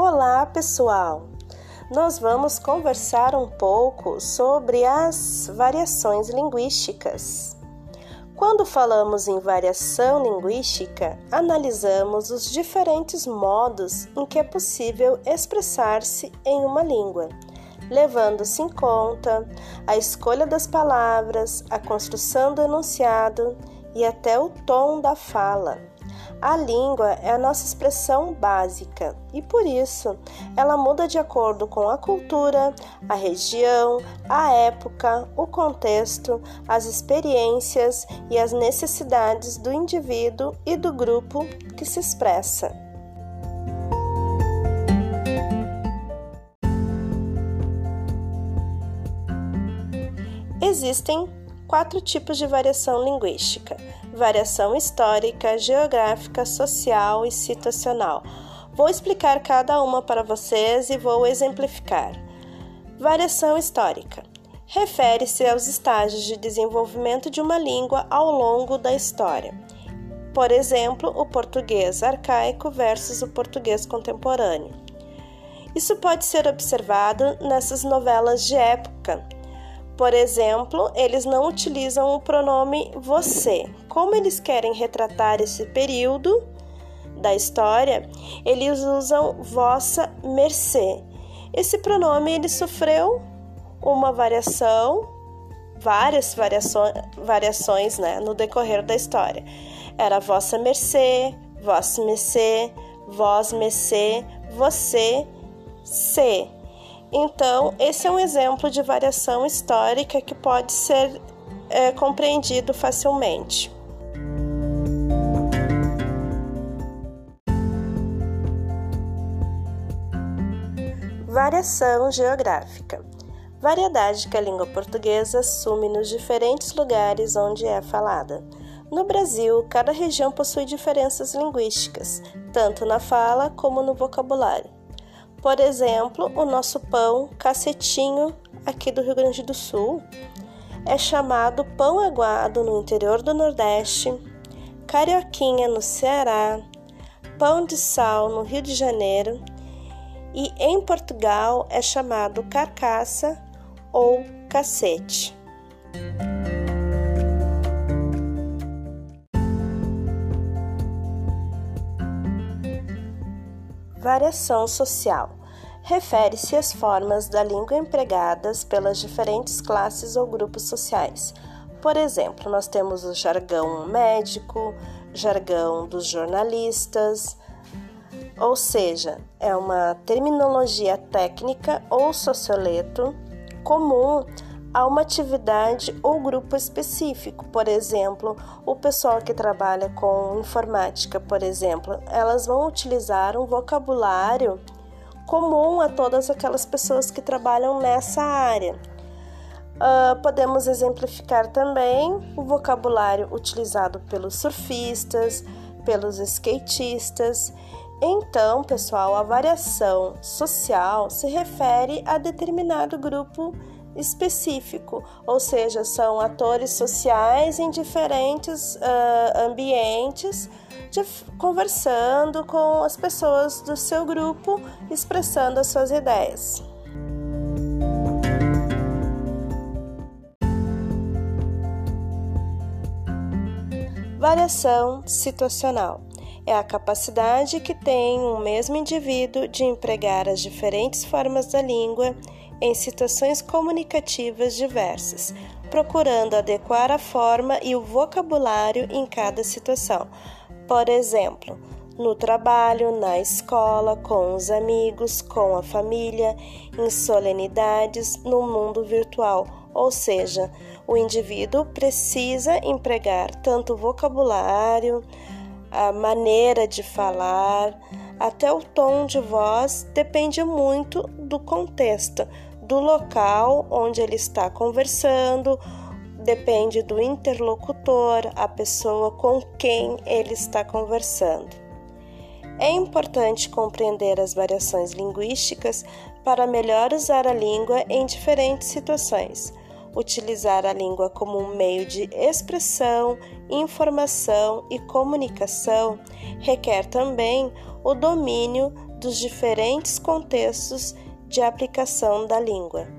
Olá, pessoal! Nós vamos conversar um pouco sobre as variações linguísticas. Quando falamos em variação linguística, analisamos os diferentes modos em que é possível expressar-se em uma língua, levando-se em conta a escolha das palavras, a construção do enunciado e até o tom da fala. A língua é a nossa expressão básica e por isso ela muda de acordo com a cultura, a região, a época, o contexto, as experiências e as necessidades do indivíduo e do grupo que se expressa. Existem quatro tipos de variação linguística: variação histórica, geográfica, social e situacional. Vou explicar cada uma para vocês e vou exemplificar. Variação histórica refere-se aos estágios de desenvolvimento de uma língua ao longo da história. Por exemplo, o português arcaico versus o português contemporâneo. Isso pode ser observado nessas novelas de época por exemplo, eles não utilizam o pronome você. Como eles querem retratar esse período da história, eles usam vossa mercê. Esse pronome ele sofreu uma variação, várias variações, variações né, no decorrer da história. Era vossa mercê, vossa mercê, vós mercê, você, se. Então, esse é um exemplo de variação histórica que pode ser é, compreendido facilmente. Variação geográfica. Variedade que a língua portuguesa assume nos diferentes lugares onde é falada. No Brasil, cada região possui diferenças linguísticas, tanto na fala como no vocabulário. Por exemplo, o nosso pão cacetinho aqui do Rio Grande do Sul é chamado pão aguado no interior do Nordeste, carioquinha no Ceará, pão de sal no Rio de Janeiro e em Portugal é chamado carcaça ou cacete. Variação social refere-se às formas da língua empregadas pelas diferentes classes ou grupos sociais. Por exemplo, nós temos o jargão médico, jargão dos jornalistas, ou seja, é uma terminologia técnica ou socioleto comum a uma atividade ou grupo específico. Por exemplo, o pessoal que trabalha com informática, por exemplo, elas vão utilizar um vocabulário comum a todas aquelas pessoas que trabalham nessa área. Uh, podemos exemplificar também o vocabulário utilizado pelos surfistas, pelos skatistas. Então, pessoal, a variação social se refere a determinado grupo específico, ou seja, são atores sociais em diferentes uh, ambientes, de, conversando com as pessoas do seu grupo, expressando as suas ideias. Variação situacional é a capacidade que tem um mesmo indivíduo de empregar as diferentes formas da língua em situações comunicativas diversas, procurando adequar a forma e o vocabulário em cada situação. Por exemplo, no trabalho, na escola, com os amigos, com a família, em solenidades, no mundo virtual. Ou seja, o indivíduo precisa empregar tanto vocabulário, a maneira de falar, até o tom de voz depende muito do contexto do local onde ele está conversando, depende do interlocutor, a pessoa com quem ele está conversando. É importante compreender as variações linguísticas para melhor usar a língua em diferentes situações. Utilizar a língua como um meio de expressão, informação e comunicação requer também o domínio dos diferentes contextos de aplicação da língua.